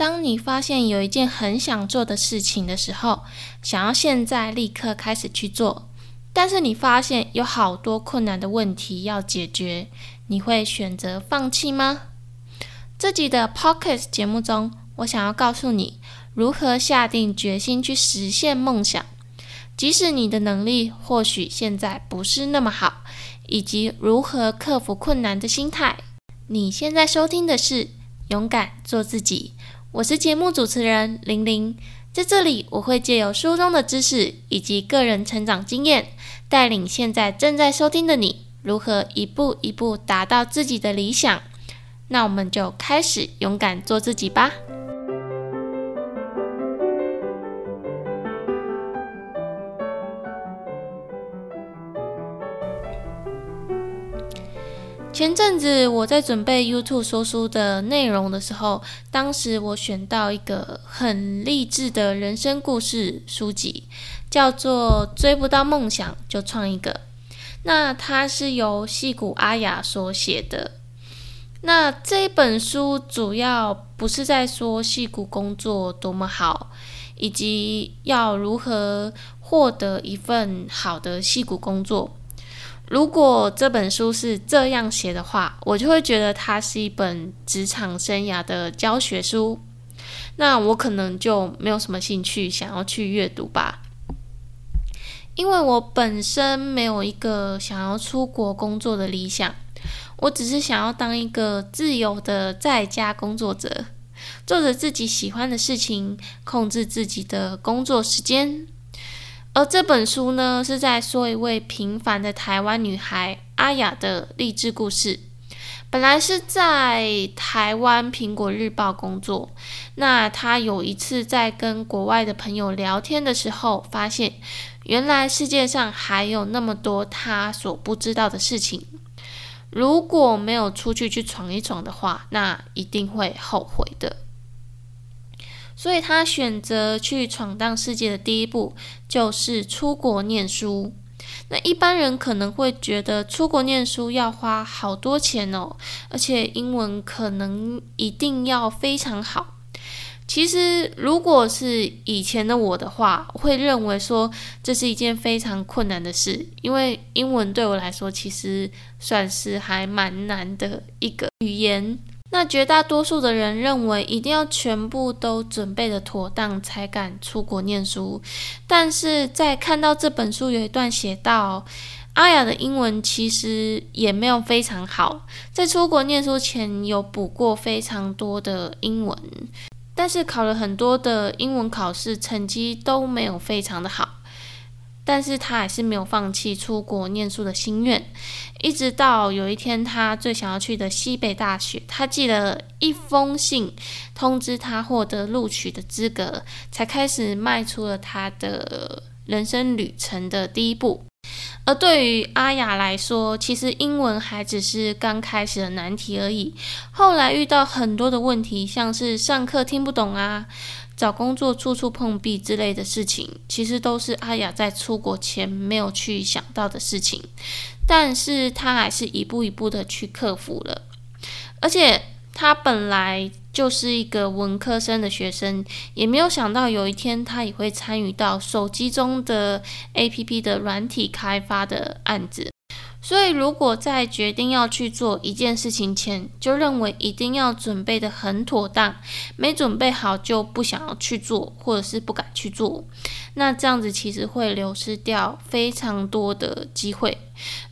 当你发现有一件很想做的事情的时候，想要现在立刻开始去做，但是你发现有好多困难的问题要解决，你会选择放弃吗？这集的 Pocket 节目中，我想要告诉你如何下定决心去实现梦想，即使你的能力或许现在不是那么好，以及如何克服困难的心态。你现在收听的是《勇敢做自己》。我是节目主持人玲玲，在这里我会借由书中的知识以及个人成长经验，带领现在正在收听的你，如何一步一步达到自己的理想。那我们就开始勇敢做自己吧。前阵子我在准备 YouTube 说书的内容的时候，当时我选到一个很励志的人生故事书籍，叫做《追不到梦想就创一个》。那它是由戏骨阿雅所写的。那这本书主要不是在说戏骨工作多么好，以及要如何获得一份好的戏骨工作。如果这本书是这样写的话，我就会觉得它是一本职场生涯的教学书，那我可能就没有什么兴趣想要去阅读吧。因为我本身没有一个想要出国工作的理想，我只是想要当一个自由的在家工作者，做着自己喜欢的事情，控制自己的工作时间。而这本书呢，是在说一位平凡的台湾女孩阿雅的励志故事。本来是在台湾苹果日报工作，那她有一次在跟国外的朋友聊天的时候，发现原来世界上还有那么多她所不知道的事情。如果没有出去去闯一闯的话，那一定会后悔的。所以他选择去闯荡世界的第一步就是出国念书。那一般人可能会觉得出国念书要花好多钱哦，而且英文可能一定要非常好。其实如果是以前的我的话，会认为说这是一件非常困难的事，因为英文对我来说其实算是还蛮难的一个语言。那绝大多数的人认为一定要全部都准备的妥当才敢出国念书，但是在看到这本书有一段写到，阿雅的英文其实也没有非常好，在出国念书前有补过非常多的英文，但是考了很多的英文考试，成绩都没有非常的好。但是他还是没有放弃出国念书的心愿，一直到有一天，他最想要去的西北大学，他寄了一封信通知他获得录取的资格，才开始迈出了他的人生旅程的第一步。而对于阿雅来说，其实英文还只是刚开始的难题而已，后来遇到很多的问题，像是上课听不懂啊。找工作处处碰壁之类的事情，其实都是阿雅在出国前没有去想到的事情，但是她还是一步一步的去克服了。而且她本来就是一个文科生的学生，也没有想到有一天她也会参与到手机中的 APP 的软体开发的案子。所以，如果在决定要去做一件事情前，就认为一定要准备的很妥当，没准备好就不想要去做，或者是不敢去做，那这样子其实会流失掉非常多的机会，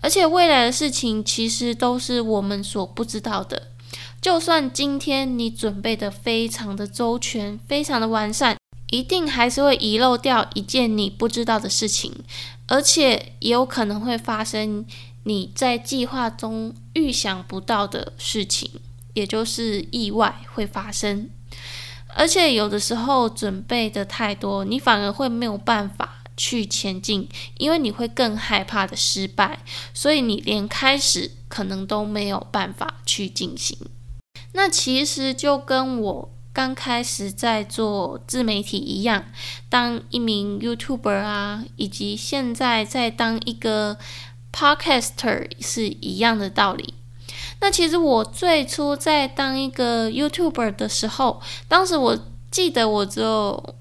而且未来的事情其实都是我们所不知道的。就算今天你准备的非常的周全，非常的完善，一定还是会遗漏掉一件你不知道的事情，而且也有可能会发生。你在计划中预想不到的事情，也就是意外会发生。而且有的时候准备的太多，你反而会没有办法去前进，因为你会更害怕的失败，所以你连开始可能都没有办法去进行。那其实就跟我刚开始在做自媒体一样，当一名 YouTuber 啊，以及现在在当一个。Podcaster 是一样的道理。那其实我最初在当一个 YouTuber 的时候，当时我记得我只有，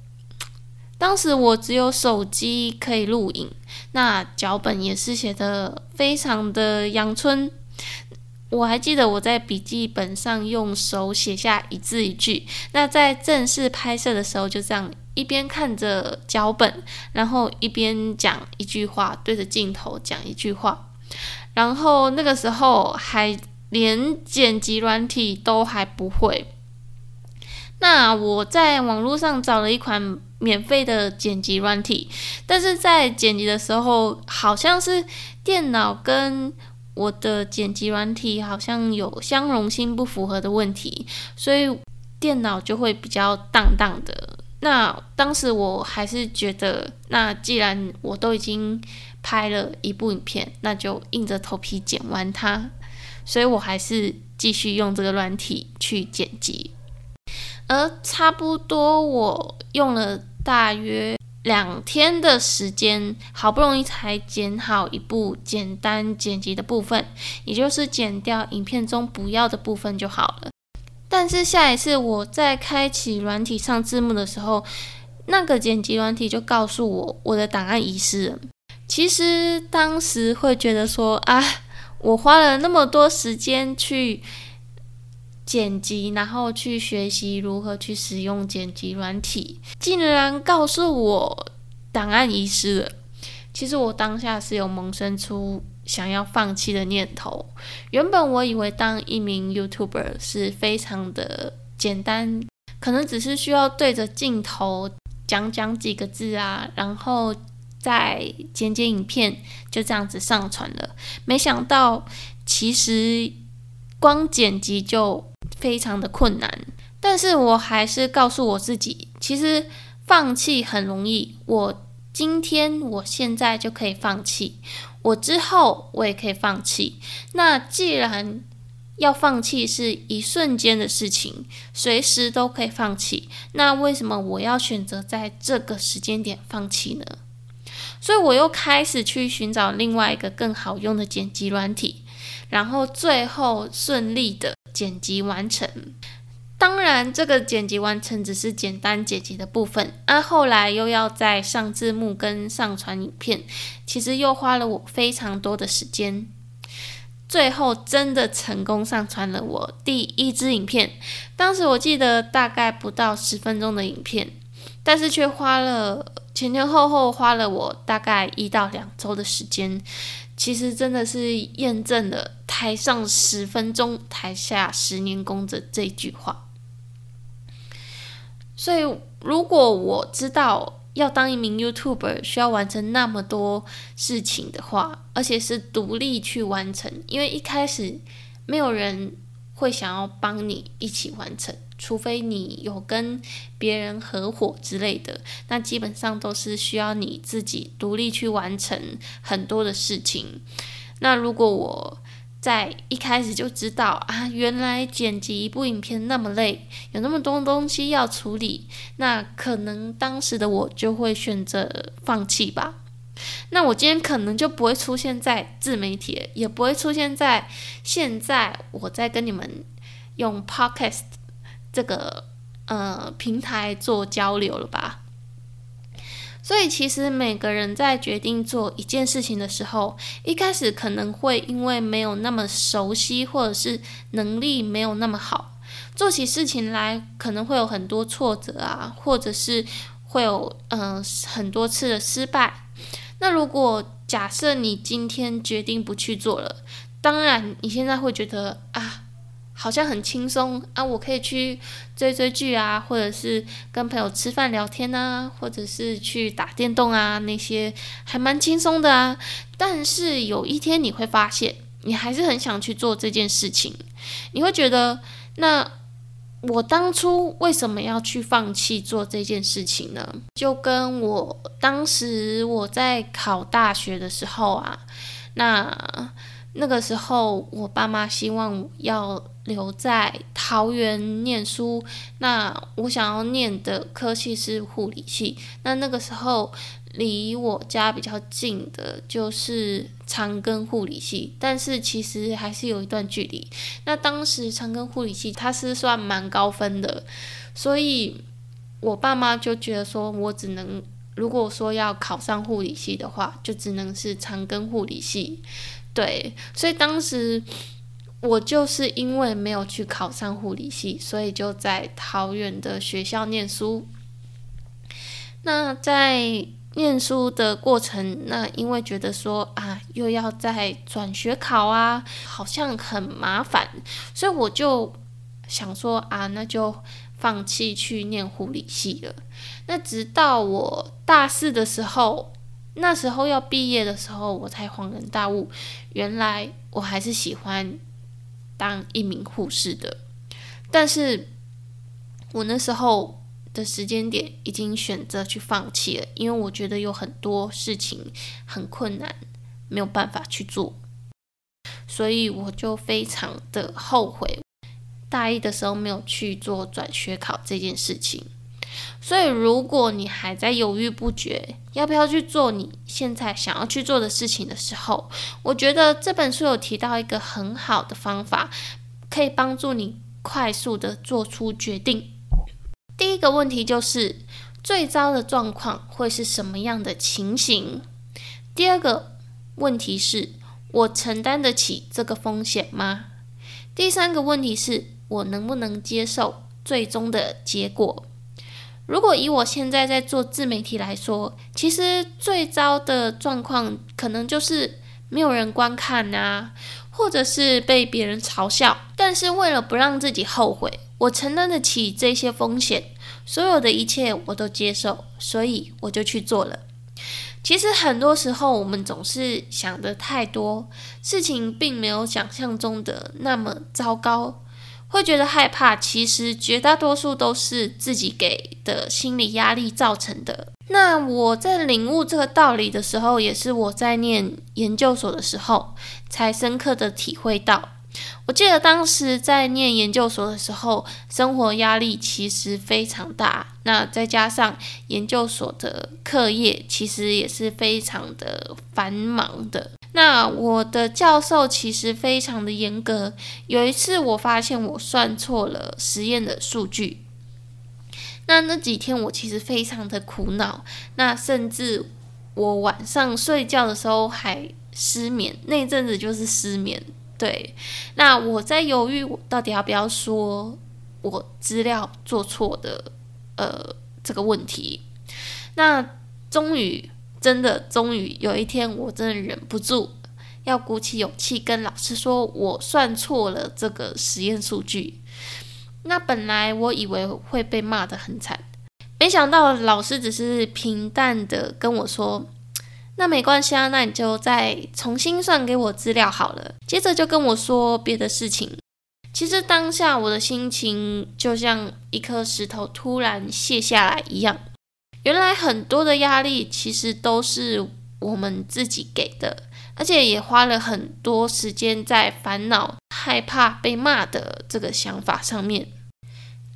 当时我只有手机可以录影，那脚本也是写的非常的阳春。我还记得我在笔记本上用手写下一字一句。那在正式拍摄的时候，就这样一边看着脚本，然后一边讲一句话，对着镜头讲一句话。然后那个时候还连剪辑软体都还不会。那我在网络上找了一款免费的剪辑软体，但是在剪辑的时候，好像是电脑跟我的剪辑软体好像有相容性不符合的问题，所以电脑就会比较荡荡的。那当时我还是觉得，那既然我都已经拍了一部影片，那就硬着头皮剪完它。所以我还是继续用这个软体去剪辑，而差不多我用了大约。两天的时间，好不容易才剪好一部简单剪辑的部分，也就是剪掉影片中不要的部分就好了。但是下一次我在开启软体上字幕的时候，那个剪辑软体就告诉我我的档案遗失了。其实当时会觉得说啊，我花了那么多时间去。剪辑，然后去学习如何去使用剪辑软体，竟然告诉我档案遗失了。其实我当下是有萌生出想要放弃的念头。原本我以为当一名 YouTuber 是非常的简单，可能只是需要对着镜头讲讲几个字啊，然后再剪剪影片，就这样子上传了。没想到，其实光剪辑就非常的困难，但是我还是告诉我自己，其实放弃很容易。我今天，我现在就可以放弃，我之后我也可以放弃。那既然要放弃是一瞬间的事情，随时都可以放弃，那为什么我要选择在这个时间点放弃呢？所以我又开始去寻找另外一个更好用的剪辑软体，然后最后顺利的。剪辑完成，当然这个剪辑完成只是简单剪辑的部分，啊，后来又要再上字幕跟上传影片，其实又花了我非常多的时间。最后真的成功上传了我第一支影片，当时我记得大概不到十分钟的影片，但是却花了前前后后花了我大概一到两周的时间。其实真的是验证了“台上十分钟，台下十年功”的这句话。所以，如果我知道要当一名 YouTuber 需要完成那么多事情的话，而且是独立去完成，因为一开始没有人会想要帮你一起完成。除非你有跟别人合伙之类的，那基本上都是需要你自己独立去完成很多的事情。那如果我在一开始就知道啊，原来剪辑一部影片那么累，有那么多东西要处理，那可能当时的我就会选择放弃吧。那我今天可能就不会出现在自媒体，也不会出现在现在我在跟你们用 Podcast。这个呃平台做交流了吧？所以其实每个人在决定做一件事情的时候，一开始可能会因为没有那么熟悉，或者是能力没有那么好，做起事情来可能会有很多挫折啊，或者是会有嗯很多次的失败。那如果假设你今天决定不去做了，当然你现在会觉得啊。好像很轻松啊，我可以去追追剧啊，或者是跟朋友吃饭聊天啊，或者是去打电动啊，那些还蛮轻松的啊。但是有一天你会发现，你还是很想去做这件事情。你会觉得，那我当初为什么要去放弃做这件事情呢？就跟我当时我在考大学的时候啊，那那个时候我爸妈希望要。留在桃园念书。那我想要念的科系是护理系。那那个时候离我家比较近的就是长庚护理系，但是其实还是有一段距离。那当时长庚护理系它是算蛮高分的，所以我爸妈就觉得说我只能。如果说要考上护理系的话，就只能是长庚护理系。对，所以当时我就是因为没有去考上护理系，所以就在桃园的学校念书。那在念书的过程，那因为觉得说啊，又要再转学考啊，好像很麻烦，所以我就想说啊，那就。放弃去念护理系了。那直到我大四的时候，那时候要毕业的时候，我才恍然大悟，原来我还是喜欢当一名护士的。但是我那时候的时间点已经选择去放弃了，因为我觉得有很多事情很困难，没有办法去做，所以我就非常的后悔。大一的时候没有去做转学考这件事情，所以如果你还在犹豫不决要不要去做你现在想要去做的事情的时候，我觉得这本书有提到一个很好的方法，可以帮助你快速的做出决定。第一个问题就是最糟的状况会是什么样的情形？第二个问题是我承担得起这个风险吗？第三个问题是。我能不能接受最终的结果？如果以我现在在做自媒体来说，其实最糟的状况可能就是没有人观看啊，或者是被别人嘲笑。但是为了不让自己后悔，我承担得起这些风险，所有的一切我都接受，所以我就去做了。其实很多时候我们总是想的太多，事情并没有想象中的那么糟糕。会觉得害怕，其实绝大多数都是自己给的心理压力造成的。那我在领悟这个道理的时候，也是我在念研究所的时候才深刻的体会到。我记得当时在念研究所的时候，生活压力其实非常大。那再加上研究所的课业，其实也是非常的繁忙的。那我的教授其实非常的严格。有一次我发现我算错了实验的数据，那那几天我其实非常的苦恼。那甚至我晚上睡觉的时候还失眠，那阵子就是失眠。对，那我在犹豫我到底要不要说我资料做错的呃这个问题。那终于。真的，终于有一天，我真的忍不住要鼓起勇气跟老师说，我算错了这个实验数据。那本来我以为会被骂得很惨，没想到老师只是平淡的跟我说：“那没关系啊，那你就再重新算给我资料好了。”接着就跟我说别的事情。其实当下我的心情就像一颗石头突然卸下来一样。原来很多的压力其实都是我们自己给的，而且也花了很多时间在烦恼、害怕被骂的这个想法上面。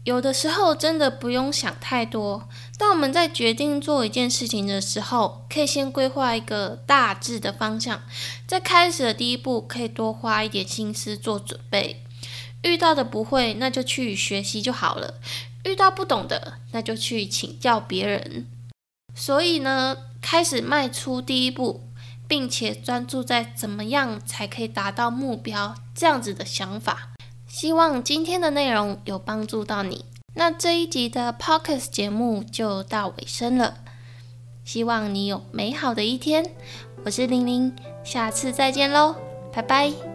有的时候真的不用想太多，当我们在决定做一件事情的时候，可以先规划一个大致的方向，在开始的第一步可以多花一点心思做准备。遇到的不会，那就去学习就好了。遇到不懂的，那就去请教别人。所以呢，开始迈出第一步，并且专注在怎么样才可以达到目标这样子的想法。希望今天的内容有帮助到你。那这一集的 p o c k e t 节目就到尾声了。希望你有美好的一天。我是玲玲，下次再见喽，拜拜。